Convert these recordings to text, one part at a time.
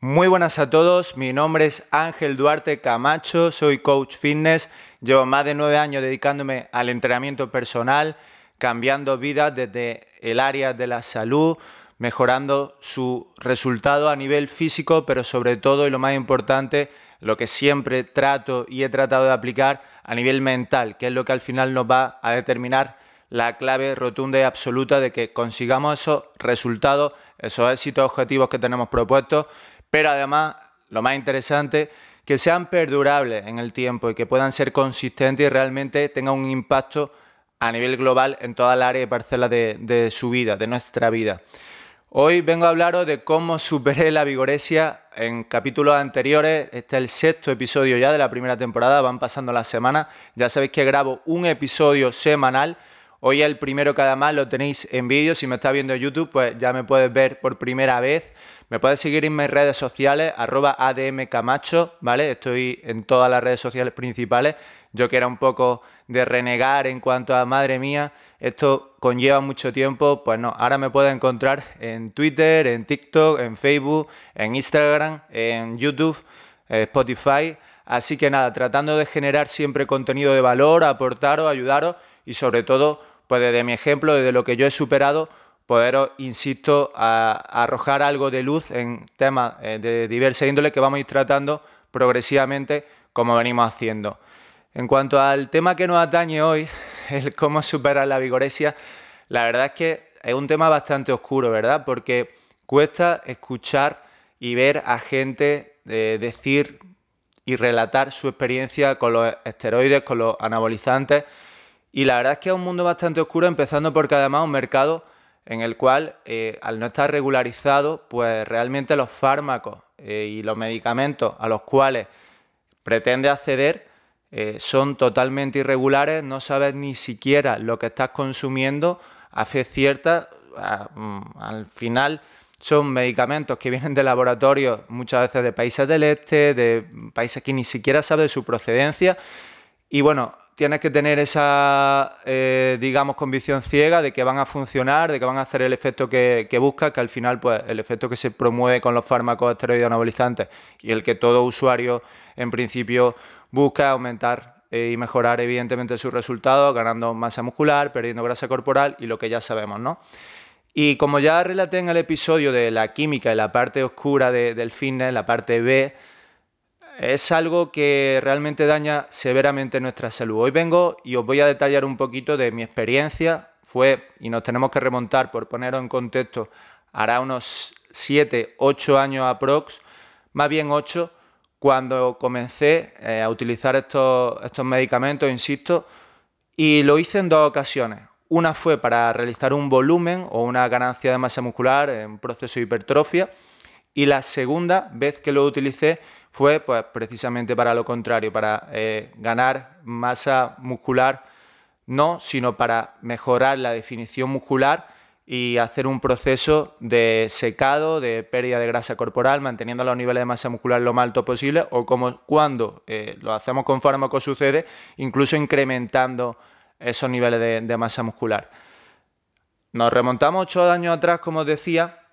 Muy buenas a todos, mi nombre es Ángel Duarte Camacho, soy coach fitness, llevo más de nueve años dedicándome al entrenamiento personal, cambiando vidas desde el área de la salud, mejorando su resultado a nivel físico, pero sobre todo y lo más importante, lo que siempre trato y he tratado de aplicar a nivel mental, que es lo que al final nos va a determinar la clave rotunda y absoluta de que consigamos esos resultados, esos éxitos objetivos que tenemos propuestos pero además, lo más interesante, que sean perdurables en el tiempo y que puedan ser consistentes y realmente tengan un impacto a nivel global en toda el área y parcelas de, su vida, de nuestra vida. Hoy vengo a hablaros de cómo superé la vigoresia en capítulos anteriores. Este es el sexto episodio ya de la primera temporada, van pasando las semanas. Ya sabéis que grabo un episodio semanal. Hoy es el primero que además lo tenéis en vídeo. Si me estás viendo en YouTube, pues ya me puedes ver por primera vez. Me puedes seguir en mis redes sociales, arroba admcamacho, ¿vale? Estoy en todas las redes sociales principales. Yo que era un poco de renegar en cuanto a, madre mía, esto conlleva mucho tiempo, pues no, ahora me puedes encontrar en Twitter, en TikTok, en Facebook, en Instagram, en YouTube, eh, Spotify. Así que nada, tratando de generar siempre contenido de valor, aportaros, ayudaros y sobre todo, pues desde mi ejemplo, desde lo que yo he superado, poderos, insisto, a, arrojar algo de luz en temas eh, de diversa índole que vamos a ir tratando progresivamente como venimos haciendo. En cuanto al tema que nos atañe hoy, el cómo superar la vigoresia, la verdad es que es un tema bastante oscuro, ¿verdad? Porque cuesta escuchar y ver a gente eh, decir y relatar su experiencia con los esteroides, con los anabolizantes. Y la verdad es que es un mundo bastante oscuro, empezando porque además es un mercado en el cual, eh, al no estar regularizado, pues realmente los fármacos eh, y los medicamentos a los cuales pretende acceder eh, son totalmente irregulares, no sabes ni siquiera lo que estás consumiendo, hace cierta, mm, al final son medicamentos que vienen de laboratorios muchas veces de países del este, de países que ni siquiera sabes su procedencia, y bueno, tienes que tener esa, eh, digamos, convicción ciega de que van a funcionar, de que van a hacer el efecto que, que buscas, que al final, pues, el efecto que se promueve con los fármacos esteroides anabolizantes y el que todo usuario, en principio, busca aumentar eh, y mejorar, evidentemente, sus resultados, ganando masa muscular, perdiendo grasa corporal y lo que ya sabemos, ¿no? Y como ya relaté en el episodio de la química y la parte oscura del fitness, la parte B, es algo que realmente daña severamente nuestra salud. Hoy vengo y os voy a detallar un poquito de mi experiencia. Fue, y nos tenemos que remontar, por poneros en contexto, hará unos 7, 8 años aprox, más bien 8, cuando comencé eh, a utilizar estos, estos medicamentos, insisto, y lo hice en dos ocasiones. Una fue para realizar un volumen o una ganancia de masa muscular en proceso de hipertrofia, y la segunda vez que lo utilicé fue pues, precisamente para lo contrario, para eh, ganar masa muscular, no, sino para mejorar la definición muscular y hacer un proceso de secado, de pérdida de grasa corporal, manteniendo los niveles de masa muscular lo más alto posible, o como cuando eh, lo hacemos con fármacos sucede, incluso incrementando esos niveles de, de masa muscular. Nos remontamos ocho años atrás, como os decía,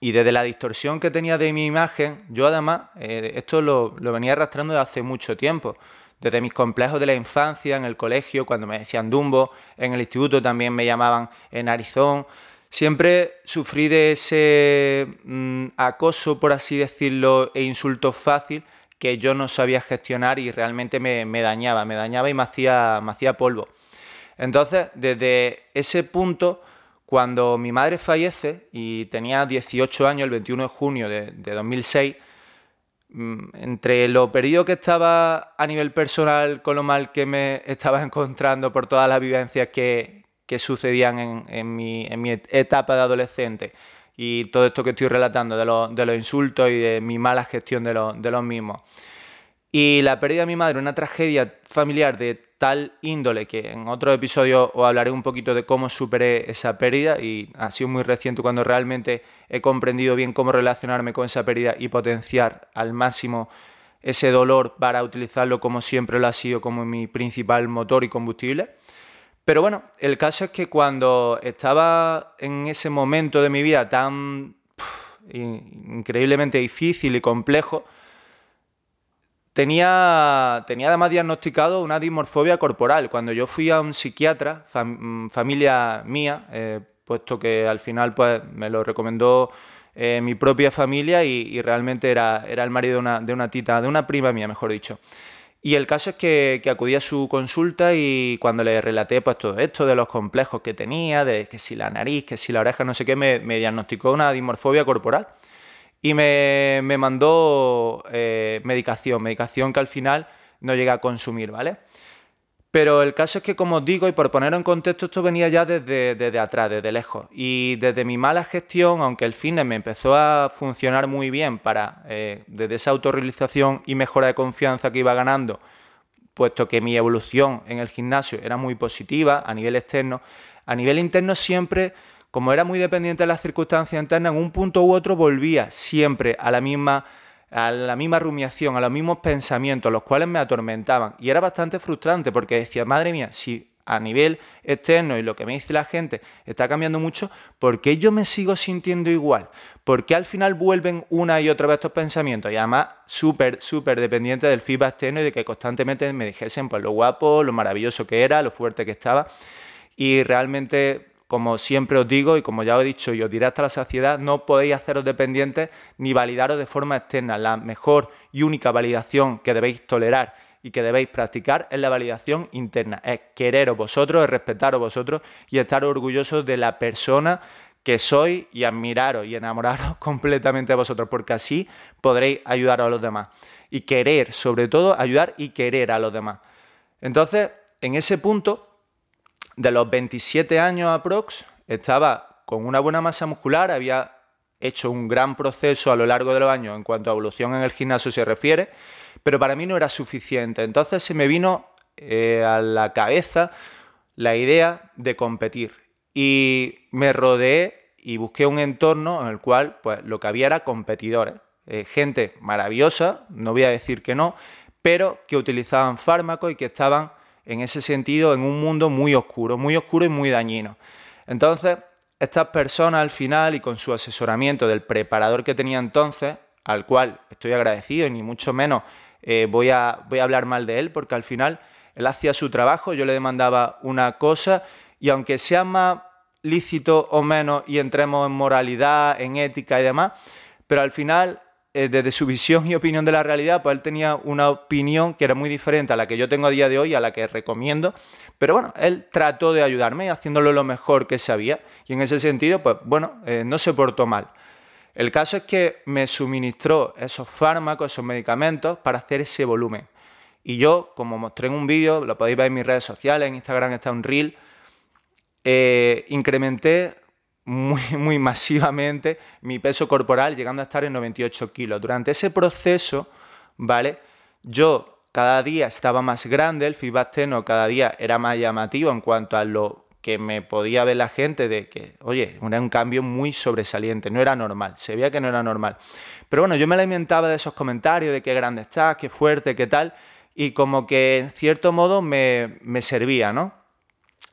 y desde la distorsión que tenía de mi imagen, yo además, eh, esto lo, venía arrastrando desde hace mucho tiempo. Desde mis complejos de la infancia, en el colegio, cuando me decían Dumbo, en el instituto también me llamaban en Arizón. Siempre sufrí de ese mm, acoso, por así decirlo, e insulto fácil que yo no sabía gestionar y realmente me, me dañaba, me dañaba y me hacía, me hacía polvo. Entonces, desde ese punto cuando mi madre fallece y tenía 18 años, el 21 de junio de, 2006, mm, entre lo perdido que estaba a nivel personal con lo mal que me estaba encontrando por todas las vivencias que, sucedían en, mi, etapa de adolescente y todo esto que estoy relatando de, de los insultos y de mi mala gestión de, de los mismos. Y la pérdida de mi madre, una tragedia familiar de tal índole que en otro episodio os hablaré un poquito de cómo superé esa pérdida y ha sido muy reciente cuando realmente he comprendido bien cómo relacionarme con esa pérdida y potenciar al máximo ese dolor para utilizarlo como siempre lo ha sido como mi principal motor y combustible. Pero bueno, el caso es que cuando estaba en ese momento de mi vida tan increíblemente difícil y complejo, tenía, tenía además diagnosticado una dismorfobia corporal. Cuando yo fui a un psiquiatra, mm, familia mía, eh, puesto que al final pues, me lo recomendó eh, mi propia familia y, realmente era, era el marido de una, de una tita, de una prima mía, mejor dicho. Y el caso es que, acudí a su consulta y cuando le relaté pues todo esto de los complejos que tenía, de que si la nariz, que si la oreja, no sé qué, me, diagnosticó una dimorfobia corporal y me, mandó eh, medicación, medicación que al final no llegué a consumir, ¿vale? Pero el caso es que, como os digo, y por ponerlo en contexto, esto venía ya desde, desde atrás, desde lejos. Y desde mi mala gestión, aunque el fitness me empezó a funcionar muy bien para, eh, desde esa autorrealización y mejora de confianza que iba ganando, puesto que mi evolución en el gimnasio era muy positiva a nivel externo, a nivel interno siempre, como era muy dependiente de las circunstancias internas, en un punto u otro volvía siempre a la misma a la misma rumiación, a los mismos pensamientos, los cuales me atormentaban. Y era bastante frustrante porque decía, madre mía, si a nivel externo y lo que me dice la gente está cambiando mucho, ¿por qué yo me sigo sintiendo igual? ¿Por qué al final vuelven una y otra vez estos pensamientos? Y además súper, súper dependiente del feedback externo y de que constantemente me dijesen pues lo guapo, lo maravilloso que era, lo fuerte que estaba. Y realmente como siempre os digo y como ya os he dicho y os diré hasta la saciedad, no podéis haceros dependientes ni validaros de forma externa. La mejor y única validación que debéis tolerar y que debéis practicar es la validación interna. Es quereros vosotros, es respetaros vosotros y estar orgullosos de la persona que sois y admiraros y enamoraros completamente de vosotros, porque así podréis ayudar a los demás. Y querer, sobre todo, ayudar y querer a los demás. Entonces, en ese punto, de los 27 años aprox, estaba con una buena masa muscular, había hecho un gran proceso a lo largo de los años en cuanto a evolución en el gimnasio se refiere, pero para mí no era suficiente. Entonces se me vino eh, a la cabeza la idea de competir y me rodeé y busqué un entorno en el cual pues, lo que había era competidores, eh, gente maravillosa, no voy a decir que no, pero que utilizaban fármacos y que estaban en ese sentido en un mundo muy oscuro, muy oscuro y muy dañino. Entonces, estas personas al final y con su asesoramiento del preparador que tenía entonces, al cual estoy agradecido y ni mucho menos eh, voy, a, voy a hablar mal de él, porque al final él hacía su trabajo, yo le demandaba una cosa y aunque sea más lícito o menos y entremos en moralidad, en ética y demás, pero al final eh, desde su visión y opinión de la realidad, pues él tenía una opinión que era muy diferente a la que yo tengo a día de hoy, a la que recomiendo. Pero bueno, él trató de ayudarme haciéndolo lo mejor que sabía. Y en ese sentido, pues bueno, eh, no se portó mal. El caso es que me suministró esos fármacos, esos medicamentos para hacer ese volumen. Y yo, como mostré en un vídeo, lo podéis ver en mis redes sociales, en Instagram está un reel, eh, incrementé muy, muy masivamente mi peso corporal, llegando a estar en 98 kilos. Durante ese proceso, ¿vale? Yo cada día estaba más grande, el feedback externo cada día era más llamativo en cuanto a lo que me podía ver la gente de que, oye, era un cambio muy sobresaliente, no era normal, se veía que no era normal. Pero bueno, yo me alimentaba de esos comentarios, de qué grande estás, qué fuerte, qué tal, y como que en cierto modo me, servía, ¿no?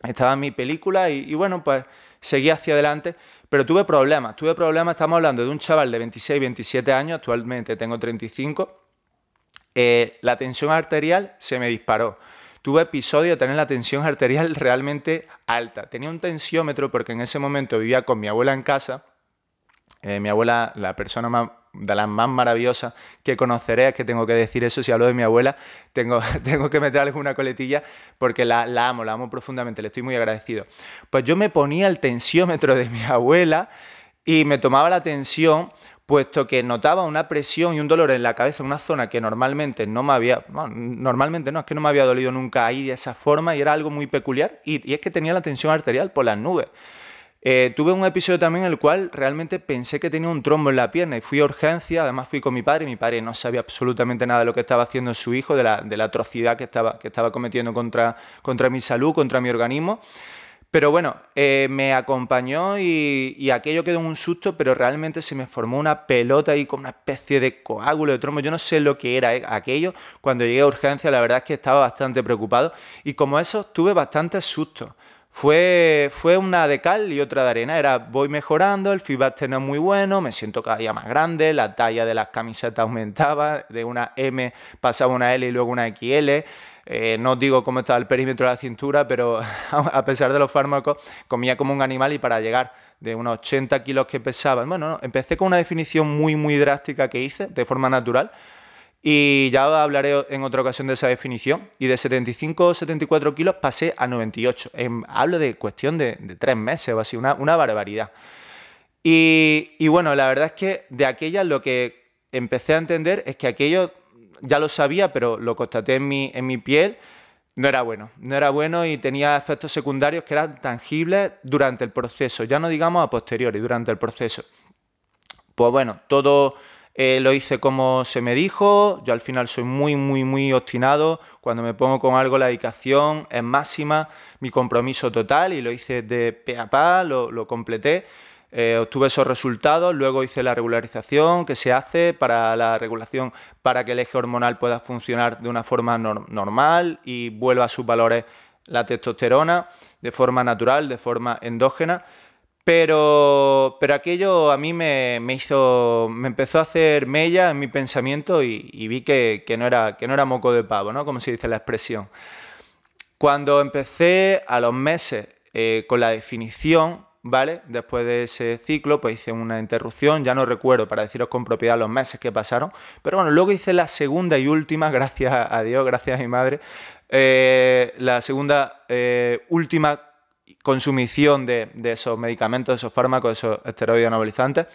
Estaba en mi película y bueno, pues seguí hacia adelante, pero tuve problemas, tuve problemas, estamos hablando de un chaval de 26, 27 años, actualmente tengo 35, eh, la tensión arterial se me disparó. Tuve episodios de tener la tensión arterial realmente alta. Tenía un tensiómetro porque en ese momento vivía con mi abuela en casa. Eh, mi abuela, la persona más de las más maravillosas que conoceré, es que tengo que decir eso, si hablo de mi abuela, tengo, tengo que meterle una coletilla porque la, la, amo, la amo profundamente, le estoy muy agradecido. Pues yo me ponía el tensiómetro de mi abuela y me tomaba la tensión puesto que notaba una presión y un dolor en la cabeza una zona que normalmente no me había, normalmente no, es que no me había dolido nunca ahí de esa forma y era algo muy peculiar y, y es que tenía la tensión arterial por las nubes. Eh, tuve un episodio también en el cual realmente pensé que tenía un trombo en la pierna y fui a urgencia, además fui con mi padre, y mi padre no sabía absolutamente nada de lo que estaba haciendo su hijo, de la, de la atrocidad que estaba, que estaba cometiendo contra, contra mi salud, contra mi organismo. Pero bueno, eh, me acompañó y, aquello quedó en un susto, pero realmente se me formó una pelota ahí con una especie de coágulo de trombo. Yo no sé lo que era eh, aquello. Cuando llegué a urgencia, la verdad es que estaba bastante preocupado. Y como eso, tuve bastantes sustos fue, fue una de cal y otra de arena. Era voy mejorando, el feedback no es muy bueno, me siento cada día más grande, la talla de las camisetas aumentaba, de una M pasaba una L y luego una XL. Eh, no os digo cómo estaba el perímetro de la cintura, pero a pesar de los fármacos, comía como un animal y para llegar de unos 80 kilos que pesaba, bueno, empecé con una definición muy, muy drástica que hice de forma natural y ya hablaré en otra ocasión de esa definición. Y de 75 o 74 kilos pasé a 98. hablo de cuestión de, tres meses o así, una, barbaridad. Y, bueno, la verdad es que de aquella lo que empecé a entender es que aquello ya lo sabía, pero lo constaté en mi, en mi piel, no era bueno. No era bueno y tenía efectos secundarios que eran tangibles durante el proceso, ya no digamos a posteriori, durante el proceso. Pues bueno, todo eh, lo hice como se me dijo, yo al final soy muy, muy, muy obstinado, cuando me pongo con algo la dedicación es máxima, mi compromiso total y lo hice de pe a pa, lo, completé. Eh, obtuve esos resultados, luego hice la regularización que se hace para la regulación para que el eje hormonal pueda funcionar de una forma normal y vuelva a sus valores la testosterona de forma natural, de forma endógena. Pero, pero aquello a mí me, hizo, me empezó a hacer mella en mi pensamiento y, vi que, no era, que no era moco de pavo, ¿no? Como se dice la expresión. Cuando empecé a los meses eh, con la definición, ¿vale? Después de ese ciclo, pues hice una interrupción, ya no recuerdo para deciros con propiedad los meses que pasaron, pero bueno, luego hice la segunda y última, gracias a Dios, gracias a mi madre, eh, la segunda eh, última consumición de, esos medicamentos, de esos fármacos, esos esteroides anabolizantes.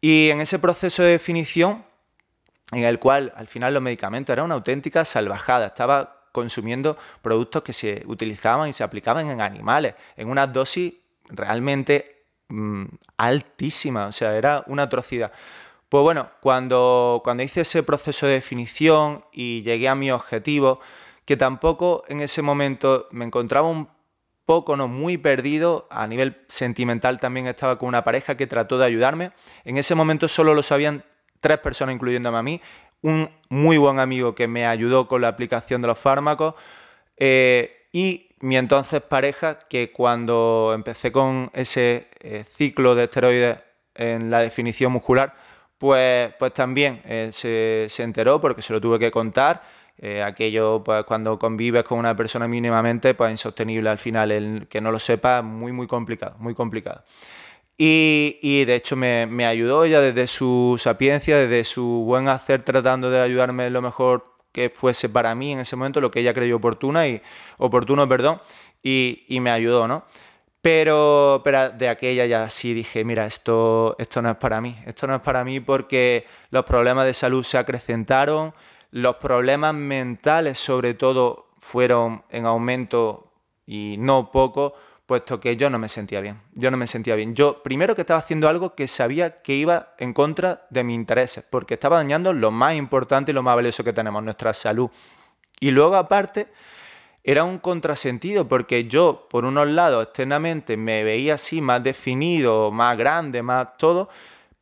Y en ese proceso de definición, en el cual al final los medicamentos eran una auténtica salvajada, estaba consumiendo productos que se utilizaban y se aplicaban en animales, en una dosis realmente mm, altísima, o sea, era una atrocidad. Pues bueno, cuando, cuando hice ese proceso de definición y llegué a mi objetivo, que tampoco en ese momento me encontraba un poco, no muy perdido. A nivel sentimental también estaba con una pareja que trató de ayudarme. En ese momento solo lo sabían tres personas, incluyéndome a mí. Un muy buen amigo que me ayudó con la aplicación de los fármacos. Eh, y mi entonces pareja, que cuando empecé con ese eh, ciclo de esteroides en la definición muscular, pues, pues también eh, se, se enteró porque se lo tuve que contar eh, aquello, pues cuando convives con una persona mínimamente, pues insostenible al final. El que no lo sepa, muy, muy complicado, muy complicado. Y, de hecho me, ayudó ella desde su sapiencia, desde su buen hacer, tratando de ayudarme lo mejor que fuese para mí en ese momento, lo que ella creyó oportuna y, oportuno, perdón, y, y me ayudó, ¿no? Pero, pero, de aquella ya sí dije, mira, esto, esto no es para mí, esto no es para mí porque los problemas de salud se acrecentaron, los problemas mentales, sobre todo, fueron en aumento y no poco, puesto que yo no me sentía bien. Yo no me sentía bien. Yo, primero que estaba haciendo algo que sabía que iba en contra de mis intereses, porque estaba dañando lo más importante y lo más valioso que tenemos, nuestra salud. Y luego, aparte, era un contrasentido, porque yo, por unos lados, externamente me veía así, más definido, más grande, más todo,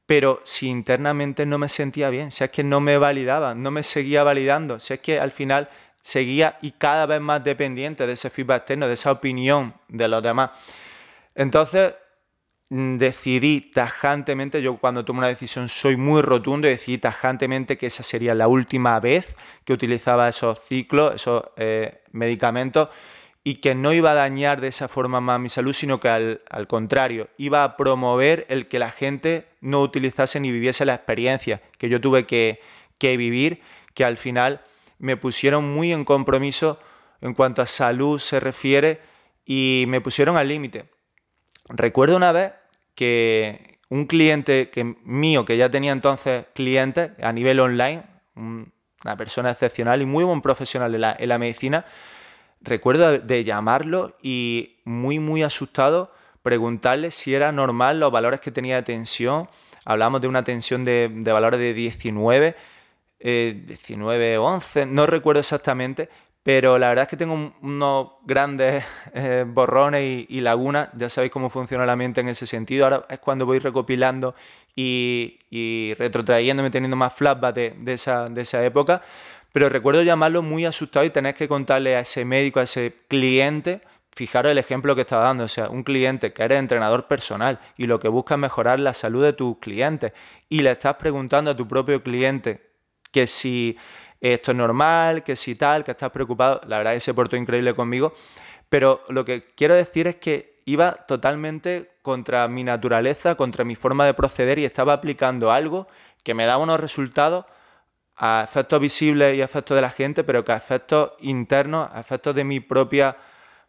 pero si internamente no me sentía bien, si es que no me validaba, no me seguía validando, si es que al final seguía y cada vez más dependiente de ese feedback externo, de esa opinión de los demás. Entonces mm, decidí tajantemente, yo cuando tomo una decisión soy muy rotundo y decidí tajantemente que esa sería la última vez que utilizaba esos ciclos, esos eh, medicamentos y que no iba a dañar de esa forma más mi salud, sino que al, contrario, iba a promover el que la gente no utilizase ni viviese la experiencia que yo tuve que, vivir, que al final me pusieron muy en compromiso en cuanto a salud se refiere y me pusieron al límite. Recuerdo una vez que un cliente que, mío, que ya tenía entonces clientes a nivel online, una persona excepcional y muy buen profesional en la medicina, recuerdo de llamarlo y muy, muy asustado preguntarle si era normal los valores que tenía de tensión. Hablamos de una tensión de, valores de 19, 19, 11, no recuerdo exactamente, pero la verdad es que tengo unos grandes eh, borrones y, lagunas. Ya sabéis cómo funciona la mente en ese sentido. Ahora es cuando voy recopilando y, y retrotrayéndome, teniendo más flashbacks de, esa, de esa época. Pero recuerdo llamarlo muy asustado y tener que contarle a ese médico, a ese cliente, fijaros el ejemplo que estaba dando, o sea, un cliente que eres entrenador personal y lo que busca es mejorar la salud de tus clientes y le estás preguntando a tu propio cliente que si esto es normal, que si tal, que estás preocupado, la verdad es que portó increíble conmigo, pero lo que quiero decir es que iba totalmente contra mi naturaleza, contra mi forma de proceder y estaba aplicando algo que me daba unos resultados a efectos visibles y a efectos de la gente, pero que a efectos internos, a efectos de mi propia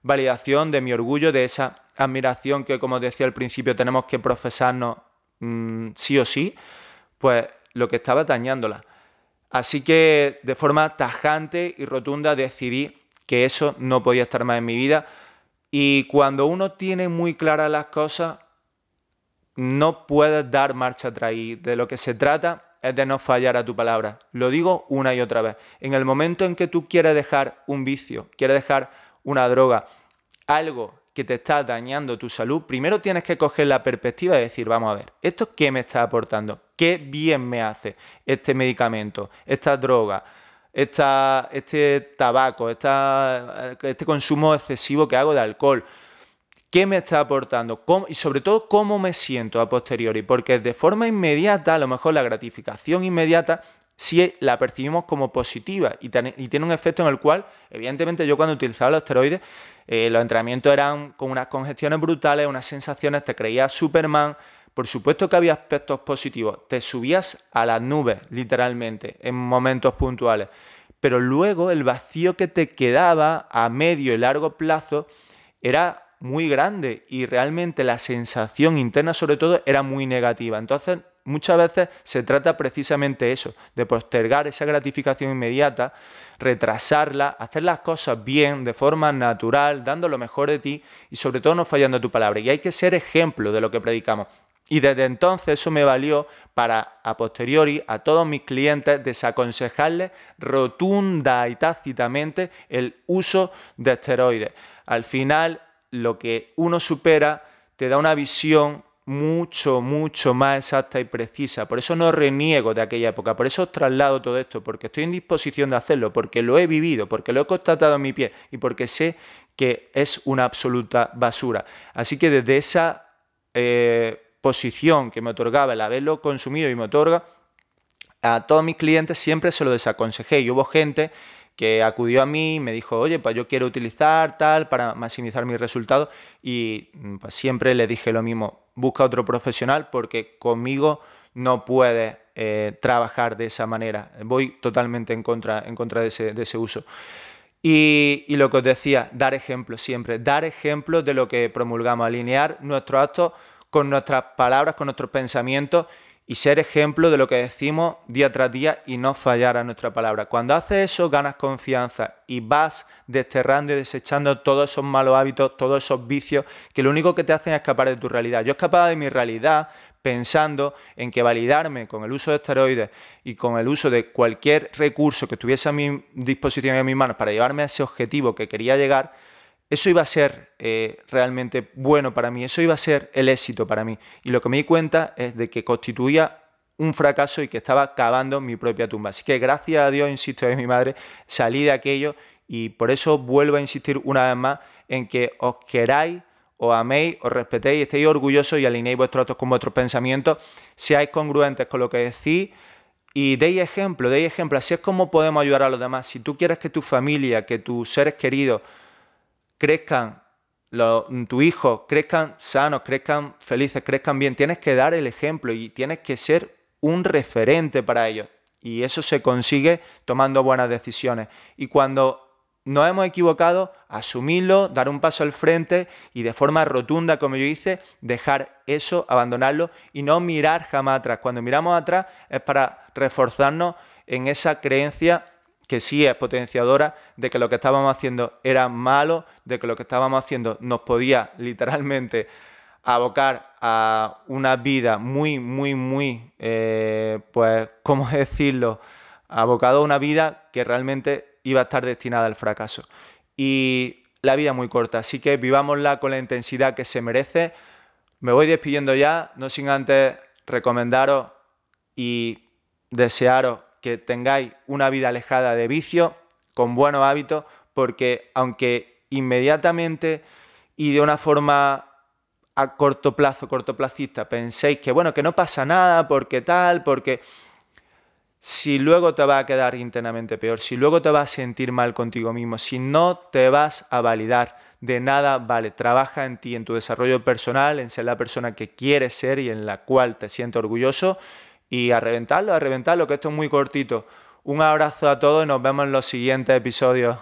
validación, de mi orgullo, de esa admiración que, como decía al principio, tenemos que profesarnos mm, sí o sí, pues lo que estaba dañándola. Así que de forma tajante y rotunda decidí que eso no podía estar más en mi vida. Y cuando uno tiene muy claras las cosas, no puedes dar marcha atrás. De lo que se trata es de no fallar a tu palabra. Lo digo una y otra vez. En el momento en que tú quieres dejar un vicio, quieres dejar una droga, algo que te está dañando tu salud, primero tienes que coger la perspectiva y decir, vamos a ver, ¿esto qué me está aportando? ¿Qué bien me hace este medicamento, esta droga, esta, este tabaco, esta, este consumo excesivo que hago de alcohol? Qué me está aportando y sobre todo cómo me siento a posteriori, porque de forma inmediata, a lo mejor la gratificación inmediata sí la percibimos como positiva y, tiene un efecto en el cual, evidentemente yo cuando utilizaba los esteroides, eh, los entrenamientos eran con unas congestiones brutales, unas sensaciones, te creías Superman, por supuesto que había aspectos positivos, te subías a las nubes literalmente en momentos puntuales, pero luego el vacío que te quedaba a medio y largo plazo era muy grande y realmente la sensación interna sobre todo era muy negativa. Entonces muchas veces se trata precisamente eso, de postergar esa gratificación inmediata, retrasarla, hacer las cosas bien, de forma natural, dando lo mejor de ti y sobre todo no fallando tu palabra. Y hay que ser ejemplo de lo que predicamos. Y desde entonces eso me valió para, a posteriori, a todos mis clientes desaconsejarles rotunda y tácitamente el uso de esteroides. Al final, lo que uno supera te da una visión mucho, mucho más exacta y precisa. Por eso no reniego de aquella época, por eso os traslado todo esto, porque estoy en disposición de hacerlo, porque lo he vivido, porque lo he constatado en mi piel y porque sé que es una absoluta basura. Así que desde esa eh, posición que me otorgaba el haberlo consumido y me otorga, a todos mis clientes siempre se lo desaconsejé y hubo gente que acudió a mí y me dijo, oye, pues yo quiero utilizar tal para maximizar mis resultados y mm, pues siempre le dije lo mismo, busca otro profesional porque conmigo no puedes eh, trabajar de esa manera. Voy totalmente en contra, en contra de, ese, uso. Y, y, lo que os decía, dar ejemplos siempre, dar ejemplos de lo que promulgamos, alinear nuestros actos con nuestras palabras, con nuestros pensamientos y ser ejemplo de lo que decimos día tras día y no fallar a nuestra palabra. Cuando haces eso, ganas confianza y vas desterrando y desechando todos esos malos hábitos, todos esos vicios que lo único que te hacen es escapar de tu realidad. Yo escapaba de mi realidad pensando en que validarme con el uso de esteroides y con el uso de cualquier recurso que estuviese a mi disposición y en mis manos para llevarme a ese objetivo que quería llegar, eso iba a ser eh, realmente bueno para mí, eso iba a ser el éxito para mí. Y lo que me di cuenta es de que constituía un fracaso y que estaba cavando mi propia tumba. Así que gracias a Dios, insisto, de mi madre, salí de aquello y por eso vuelvo a insistir una vez más en que os queráis, os améis, os respetéis, estéis orgullosos y alineéis vuestros actos con vuestros pensamientos, seáis congruentes con lo que decís y deis ejemplo, deis ejemplo. Así es como podemos ayudar a los demás. Si tú quieres que tu familia, que tus seres queridos, crezcan, tu hijo crezcan sanos, crezcan felices, crezcan bien, tienes que dar el ejemplo y tienes que ser un referente para ellos. Y eso se consigue tomando buenas decisiones. Y cuando nos hemos equivocado, asumirlo, dar un paso al frente y de forma rotunda, como yo hice, dejar eso, abandonarlo y no mirar jamás atrás. Cuando miramos atrás es para reforzarnos en esa creencia que sí es potenciadora de que lo que estábamos haciendo era malo, de que lo que estábamos haciendo nos podía literalmente abocar a una vida muy, muy, muy, eh, pues, ¿cómo decirlo? Abocado a una vida que realmente iba a estar destinada al fracaso. Y la vida es muy corta, así que vivámosla con la intensidad que se merece. Me voy despidiendo ya, no sin antes recomendaros y desearos que tengáis una vida alejada de vicio, con buenos hábitos, porque aunque inmediatamente y de una forma a corto plazo, cortoplacista, penséis que bueno, que no pasa nada, porque tal, porque si luego te va a quedar internamente peor, si luego te vas a sentir mal contigo mismo, si no te vas a validar, de nada vale. Trabaja en ti, en tu desarrollo personal, en ser la persona que quieres ser y en la cual te sientes orgulloso y a reventarlo, a reventarlo, que esto es muy cortito. Un abrazo a todos y nos vemos en los siguientes episodios.